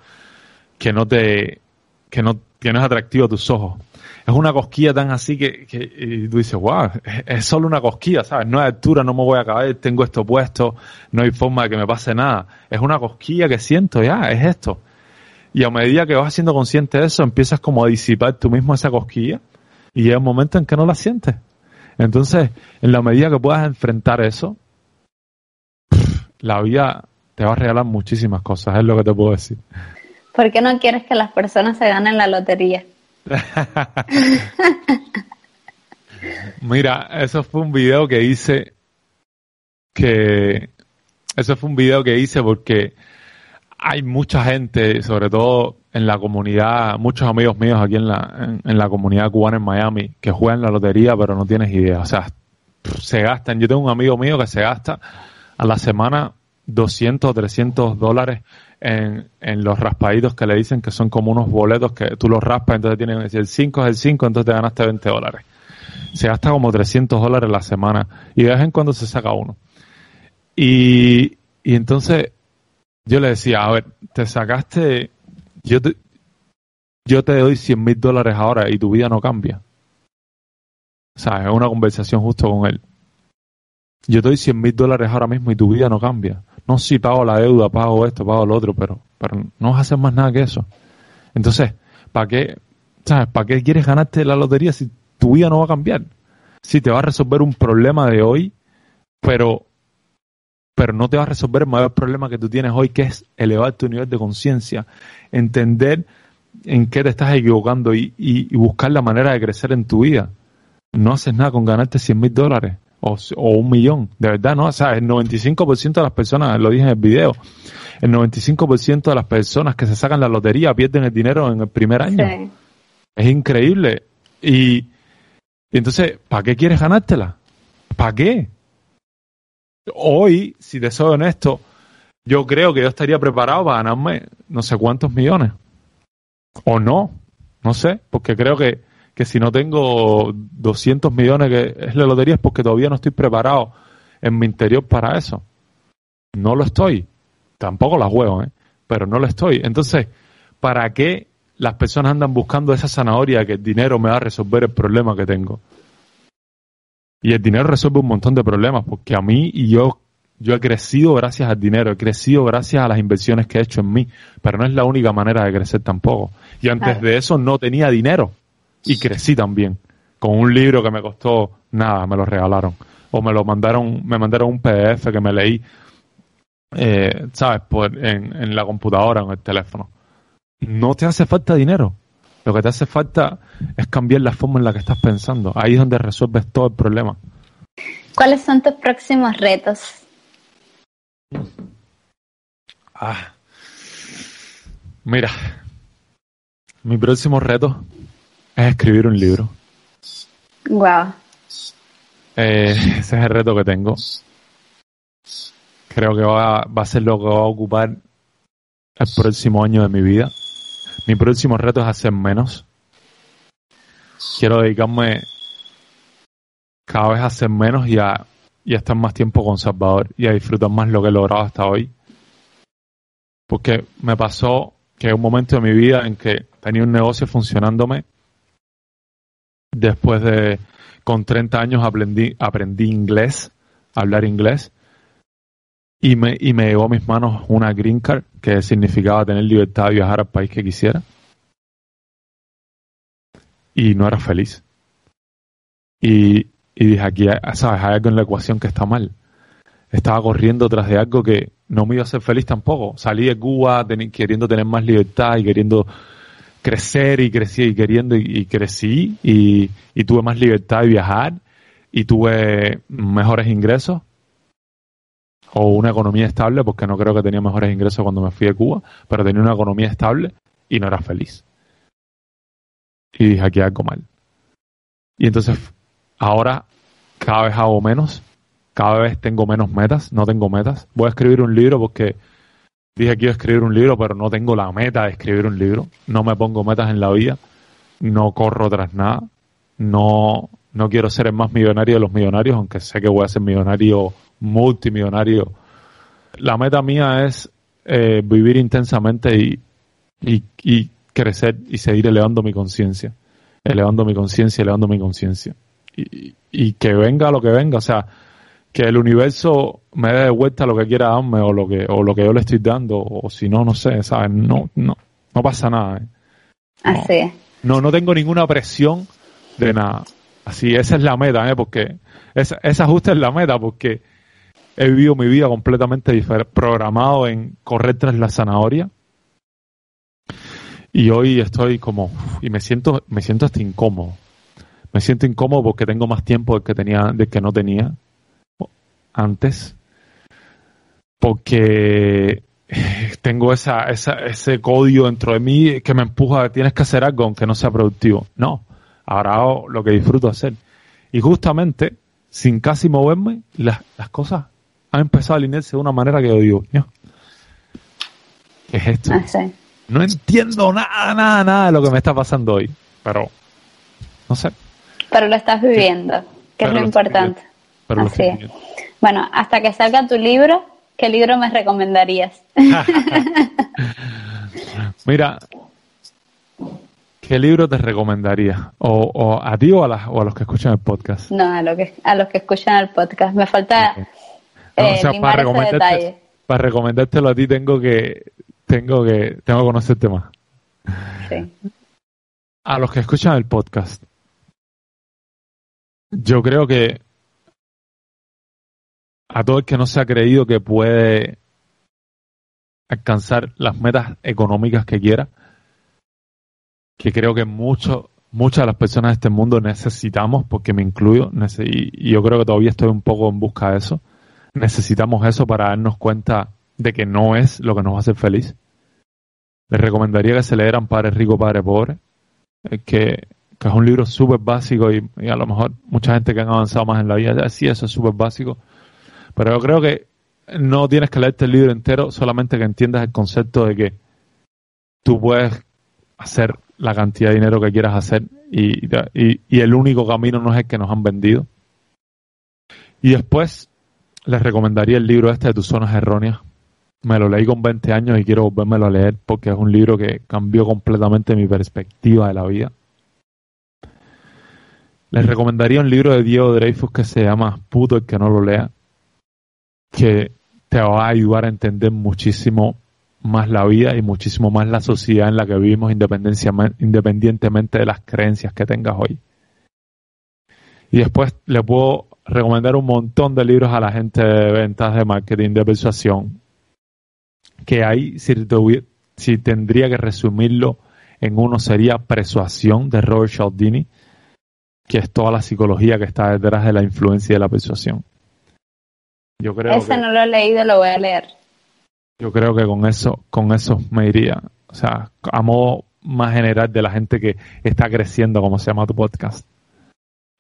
que no te, que no, tienes atractivo a tus ojos. Es una cosquilla tan así que, que tú dices, wow, es, es, solo una cosquilla, ¿sabes? No hay altura, no me voy a caer, tengo esto puesto, no hay forma de que me pase nada. Es una cosquilla que siento, ya, es esto. Y a medida que vas siendo consciente de eso, empiezas como a disipar tú mismo esa cosquilla y llega un momento en que no la sientes. Entonces, en la medida que puedas enfrentar eso, la vida te va a regalar muchísimas cosas, es lo que te puedo decir. ¿Por qué no quieres que las personas se ganen la lotería? Mira, eso fue un video que hice que eso fue un video que hice porque hay mucha gente, sobre todo en la comunidad, muchos amigos míos aquí en la, en, la comunidad cubana en Miami, que juegan la lotería pero no tienes idea. O sea, se gastan. Yo tengo un amigo mío que se gasta a la semana 200 o 300 dólares en, en los raspaditos que le dicen que son como unos boletos que tú los raspas, entonces tienen, si el 5 es el 5, entonces te ganaste 20 dólares. Se gasta como 300 dólares la semana y de vez en cuando se saca uno. Y, y entonces yo le decía, a ver, te sacaste, yo te, yo te doy 100 mil dólares ahora y tu vida no cambia. O sea, es una conversación justo con él. Yo te doy 100 mil dólares ahora mismo y tu vida no cambia. No si pago la deuda, pago esto, pago lo otro, pero, pero no vas a hacer más nada que eso. Entonces, ¿para qué, sabes, para qué quieres ganarte la lotería si tu vida no va a cambiar? Si te va a resolver un problema de hoy, pero, pero no te va a resolver el mayor problema que tú tienes hoy, que es elevar tu nivel de conciencia, entender en qué te estás equivocando y, y, y, buscar la manera de crecer en tu vida. No haces nada con ganarte 100 mil dólares o, o, un millón, de verdad, ¿no? O sea, el 95% de las personas, lo dije en el video, el 95% de las personas que se sacan la lotería pierden el dinero en el primer año. Sí. Es increíble. Y, y entonces, ¿para qué quieres ganártela? ¿Para qué? Hoy, si te soy honesto, yo creo que yo estaría preparado para ganarme no sé cuántos millones. O no, no sé, porque creo que que si no tengo 200 millones que es la lotería es porque todavía no estoy preparado en mi interior para eso. No lo estoy. Tampoco la juego, ¿eh? Pero no lo estoy. Entonces, ¿para qué las personas andan buscando esa zanahoria que el dinero me va a resolver el problema que tengo? Y el dinero resuelve un montón de problemas, porque a mí y yo, yo he crecido gracias al dinero, he crecido gracias a las inversiones que he hecho en mí, pero no es la única manera de crecer tampoco. Y antes de eso no tenía dinero y crecí también. Con un libro que me costó nada, me lo regalaron. O me lo mandaron, me mandaron un PDF que me leí, eh, ¿sabes? Por, en, en la computadora, en el teléfono. No te hace falta dinero. Lo que te hace falta es cambiar la forma en la que estás pensando. Ahí es donde resuelves todo el problema. ¿Cuáles son tus próximos retos? Ah. Mira, mi próximo reto es escribir un libro. Wow. Eh, ese es el reto que tengo. Creo que va, va a ser lo que va a ocupar el próximo año de mi vida. Mi próximo reto es hacer menos. Quiero dedicarme cada vez a hacer menos y a, y a estar más tiempo con Salvador y a disfrutar más lo que he logrado hasta hoy. Porque me pasó que un momento de mi vida en que tenía un negocio funcionándome Después de, con 30 años aprendí, aprendí inglés, hablar inglés, y me, y me llegó a mis manos una green card que significaba tener libertad de viajar al país que quisiera. Y no era feliz. Y, y dije, aquí, ¿sabes? Hay algo en la ecuación que está mal. Estaba corriendo tras de algo que no me iba a hacer feliz tampoco. Salí de Cuba queriendo tener más libertad y queriendo crecer y crecí y queriendo y, crecí y, tuve más libertad de viajar y tuve mejores ingresos o una economía estable porque no creo que tenía mejores ingresos cuando me fui de Cuba, pero tenía una economía estable y no era feliz. Y dije, aquí algo mal. Y entonces ahora cada vez hago menos, cada vez tengo menos metas, no tengo metas. Voy a escribir un libro porque dije quiero escribir un libro, pero no tengo la meta de escribir un libro. No me pongo metas en la vida. No corro tras nada. No, no quiero ser el más millonario de los millonarios, aunque sé que voy a ser millonario, multimillonario. La meta mía es eh, vivir intensamente y, y, crecer y seguir elevando mi conciencia, elevando mi conciencia, elevando mi conciencia. Y, y que venga lo que venga, o sea, que el universo me dé de vuelta lo que quiera darme o lo que, o lo que yo le estoy dando, o si no, no sé, ¿sabes? No, no, no pasa nada. ¿eh? Así es. No, no tengo ninguna presión de nada. Así, esa es la meta, ¿eh? Porque esa, esa justa es la meta, porque he vivido mi vida completamente diferente, programado en correr tras la zanahoria. Y hoy estoy como, y me siento, me siento hasta incómodo. Me siento incómodo porque tengo más tiempo del que tenía, del que no tenía antes. Porque tengo esa, esa, ese código dentro de mí que me empuja, tienes que hacer algo aunque no sea productivo. No, ahora hago lo que disfruto hacer. Y justamente, sin casi moverme, las, las cosas han empezado a alinearse de una manera que yo digo, ¿no? ¿qué es esto? Así. No entiendo nada, nada, nada de lo que me está pasando hoy, pero no sé. Pero lo estás viviendo, que Pero es lo lo importante. Pero lo Así viviendo. Bueno, hasta que salga tu libro, ¿qué libro me recomendarías? Mira, ¿qué libro te recomendaría? O, o a ti o a, las- o a los que escuchan el podcast. no, a, lo que, a los que escuchan el podcast. Me falta. No, eh, o sea, limar para ese recomendarte, detalle. para recomendártelo a ti tengo que, tengo que, tengo que conocerte más. Sí. A los que escuchan el podcast, yo creo que a todo el que no se ha creído que puede alcanzar las metas económicas que quiera, que creo que mucho, muchas de las personas de este mundo necesitamos, porque me incluyo, y yo creo que todavía estoy un poco en busca de eso, necesitamos eso para darnos cuenta de que no es lo que nos va a hacer feliz. Les recomendaría que se leeran Padre Rico, Padre Pobre, eh, que, es un libro súper básico y, y a lo mejor mucha gente que han avanzado más en la vida, sí, eso es súper básico, pero yo creo que no tienes que leerte el libro entero, solamente que entiendas el concepto de que tú puedes hacer la cantidad de dinero que quieras hacer y, y, el único camino no es el que nos han vendido. Y después les recomendaría el libro este de tus zonas erróneas. Me lo leí con 20 años y quiero volvérmelo a leer porque es un libro que cambió completamente mi perspectiva de la vida. Les recomendaría un libro de Diego Dreyfus que se llama Puto el que no lo lea, que te va a ayudar a entender muchísimo más la vida y muchísimo más la sociedad en la que vivimos independientemente de las creencias que tengas hoy. Y después le puedo recomendar un montón de libros a la gente de ventas, de marketing, de persuasión, que ahí, si, si tendría que resumirlo en uno, sería Persuasión de Robert Cialdini, que es toda la psicología que está detrás de la influencia de la persuasión. Yo creo Ese que, no lo he leído, lo voy a leer. yo creo que con eso, con eso me iría. O sea, a modo más general de la gente que está creciendo, como se llama tu podcast,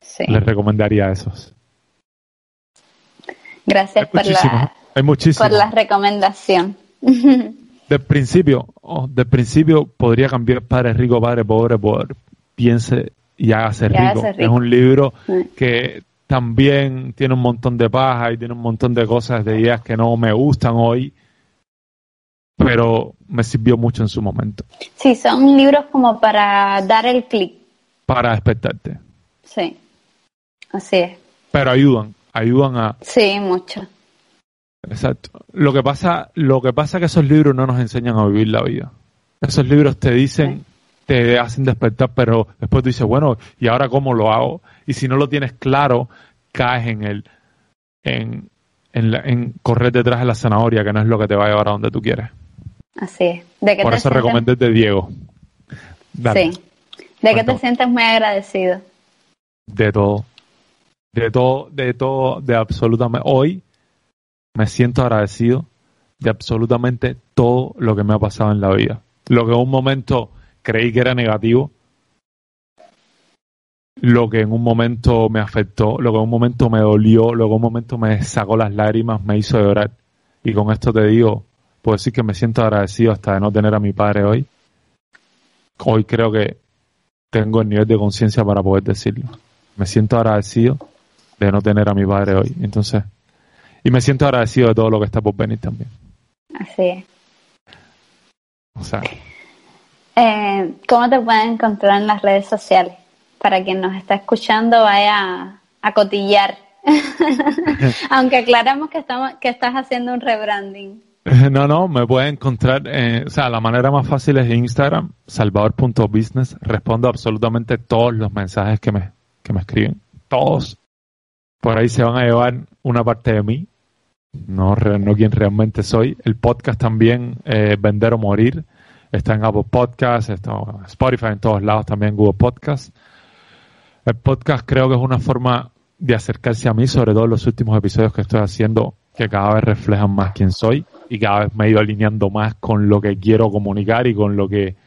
Sí. les recomendaría esos. Gracias Hay por la, hay por la recomendación. Del principio, oh, del principio podría cambiar Padre Rico, Padre Pobre por Piense y hágase rico. Es un libro Sí. que también tiene un montón de paja y tiene un montón de cosas, de ideas que no me gustan hoy, pero me sirvió mucho en su momento Sí, son libros como para dar el clic. para despertarte. Sí. Así es. Pero ayudan, ayudan a... Sí, mucho. Exacto. Lo que pasa, lo que pasa es que esos libros no nos enseñan a vivir la vida. Esos libros te dicen, te hacen despertar, pero después tú dices, bueno, ¿y ahora cómo lo hago? Y si no lo tienes claro, caes en el, en, en, la- en correr detrás de la zanahoria, que no es lo que te va a llevar a donde tú quieres. Así es. ¿De qué Por te eso sientes- recomendé de Diego. Dale. Sí. ¿De qué te sientes muy agradecido? De todo. De todo, de todo, de absolutamente. Hoy me siento agradecido de absolutamente todo lo que me ha pasado en la vida. Lo que en un momento creí que era negativo, lo que en un momento me afectó, lo que en un momento me dolió, lo que en un momento me sacó las lágrimas, me hizo llorar. Y con esto te digo, puedo decir que me siento agradecido hasta de no tener a mi padre hoy. Hoy creo que tengo el nivel de conciencia para poder decirlo. Me siento agradecido de no tener a mi padre hoy. Entonces, y me siento agradecido de todo lo que está por venir también. Así es. O sea, Eh, ¿Cómo te pueden encontrar en las redes sociales? Para quien nos está escuchando, vaya a, cotillar. Aunque aclaramos que, estamos, que estás haciendo un rebranding. No, no, me pueden encontrar, eh, o sea, la manera más fácil es Instagram, salvador.business. Respondo absolutamente todos los mensajes que me, que me escriben. Todos. Por ahí se van a llevar una parte de mí, no, no quien realmente soy. El podcast también, eh, Vender o Morir, está en Apple Podcasts, está Spotify, en todos lados, también Google Podcasts. El podcast creo que es una forma de acercarse a mí, sobre todo los últimos episodios que estoy haciendo, que cada vez reflejan más quién soy y cada vez me he ido alineando más con lo que quiero comunicar y con lo que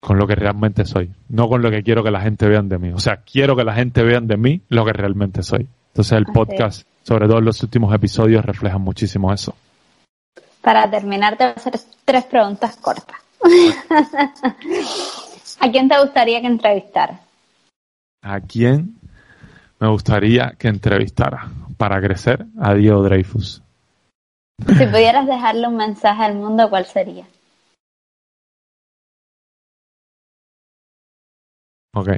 con lo que realmente soy, no con lo que quiero que la gente vean de mí. O sea, quiero que la gente vean de mí lo que realmente soy. Entonces el podcast, sobre todo en los últimos episodios, reflejan muchísimo eso. Para terminar, te voy a hacer tres preguntas cortas. ¿A quién te gustaría que entrevistara? ¿A quién me gustaría que entrevistara para crecer? A Diego Dreyfus. Si pudieras dejarle un mensaje al mundo, ¿cuál sería? Ok.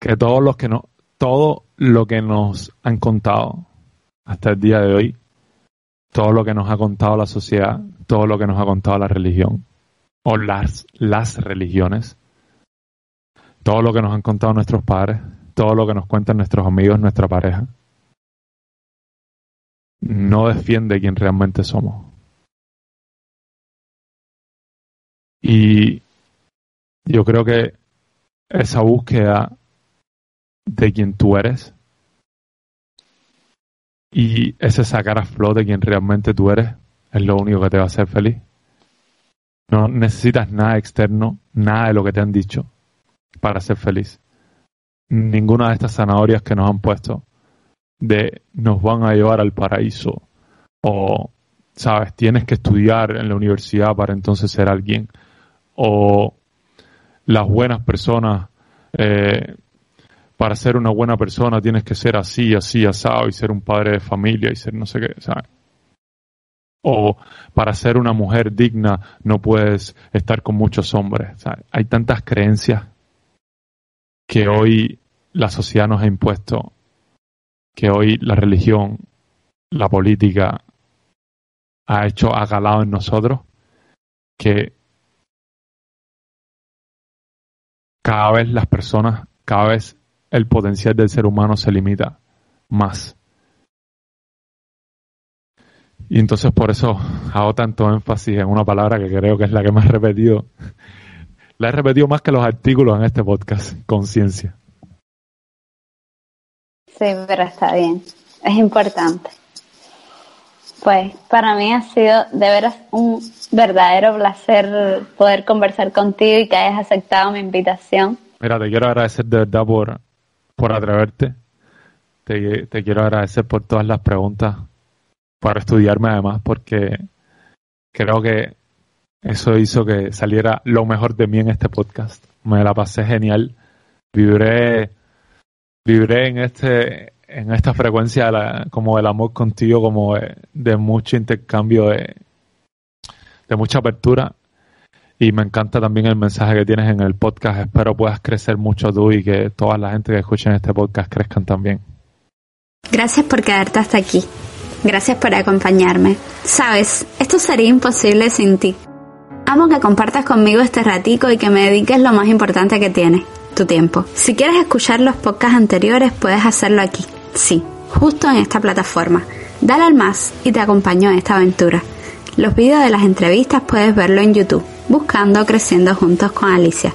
Que todos los que no, todo lo que nos han contado hasta el día de hoy, todo lo que nos ha contado la sociedad, todo lo que nos ha contado la religión, o las, las religiones, todo lo que nos han contado nuestros padres, todo lo que nos cuentan nuestros amigos, nuestra pareja, no defiende quién realmente somos. Y yo creo que esa búsqueda de quien tú eres y ese sacar a flote quien realmente tú eres es lo único que te va a hacer feliz. No necesitas nada externo, nada de lo que te han dicho para ser feliz. Ninguna de estas zanahorias que nos han puesto de nos van a llevar al paraíso o, sabes, tienes que estudiar en la universidad para entonces ser alguien o las buenas personas, eh, para ser una buena persona tienes que ser así, así, asado y ser un padre de familia y ser no sé qué, ¿sabes? O para ser una mujer digna no puedes estar con muchos hombres. Hay tantas creencias que hoy la sociedad nos ha impuesto, que hoy la religión, la política ha hecho, ha galado en nosotros, que cada vez las personas, cada vez el potencial del ser humano se limita más. Y entonces por eso hago tanto énfasis en una palabra que creo que es la que más repetido. La he repetido más que los artículos en este podcast, conciencia. Sí, pero está bien. Es importante. Pues para mí ha sido de veras un verdadero placer poder conversar contigo y que hayas aceptado mi invitación. Mira, te quiero agradecer de verdad por, por atreverte. Te, te quiero agradecer por todas las preguntas, por estudiarme además, porque creo que eso hizo que saliera lo mejor de mí en este podcast. Me la pasé genial. Vibré, vibré en este en esta frecuencia como del amor contigo, como de, mucho intercambio, de, de, mucha apertura. Y me encanta también el mensaje que tienes en el podcast. Espero puedas crecer mucho tú y que toda la gente que escuche en este podcast crezcan también. Gracias por quedarte hasta aquí. Gracias por acompañarme. Sabes, esto sería imposible sin ti. Amo que compartas conmigo este ratico y que me dediques lo más importante que tienes, tu tiempo. Si quieres escuchar los podcasts anteriores, puedes hacerlo aquí Sí, justo en esta plataforma. Dale al más y te acompaño en esta aventura. Los vídeos de las entrevistas puedes verlo en YouTube, buscando Creciendo Juntos con Alicia.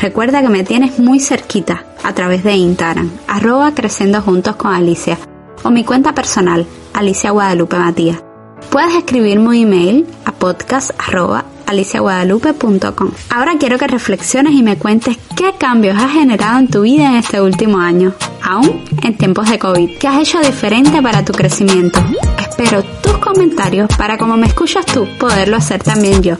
Recuerda que me tienes muy cerquita a través de Instagram, arroba Creciendo Juntos con Alicia, o mi cuenta personal, Alicia Guadalupe Matías. Puedes escribirme un email a podcast aliciaguadalupe.com. Ahora quiero que reflexiones y me cuentes qué cambios has generado en tu vida en este último año, aún en tiempos de COVID. ¿Qué has hecho diferente para tu crecimiento? Espero tus comentarios para como me escuchas tú, poderlo hacer también yo.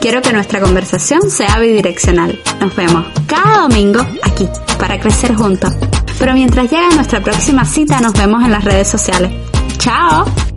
Quiero que nuestra conversación sea bidireccional. Nos vemos cada domingo aquí para crecer juntos. Pero mientras llega nuestra próxima cita, nos vemos en las redes sociales. ¡Chao!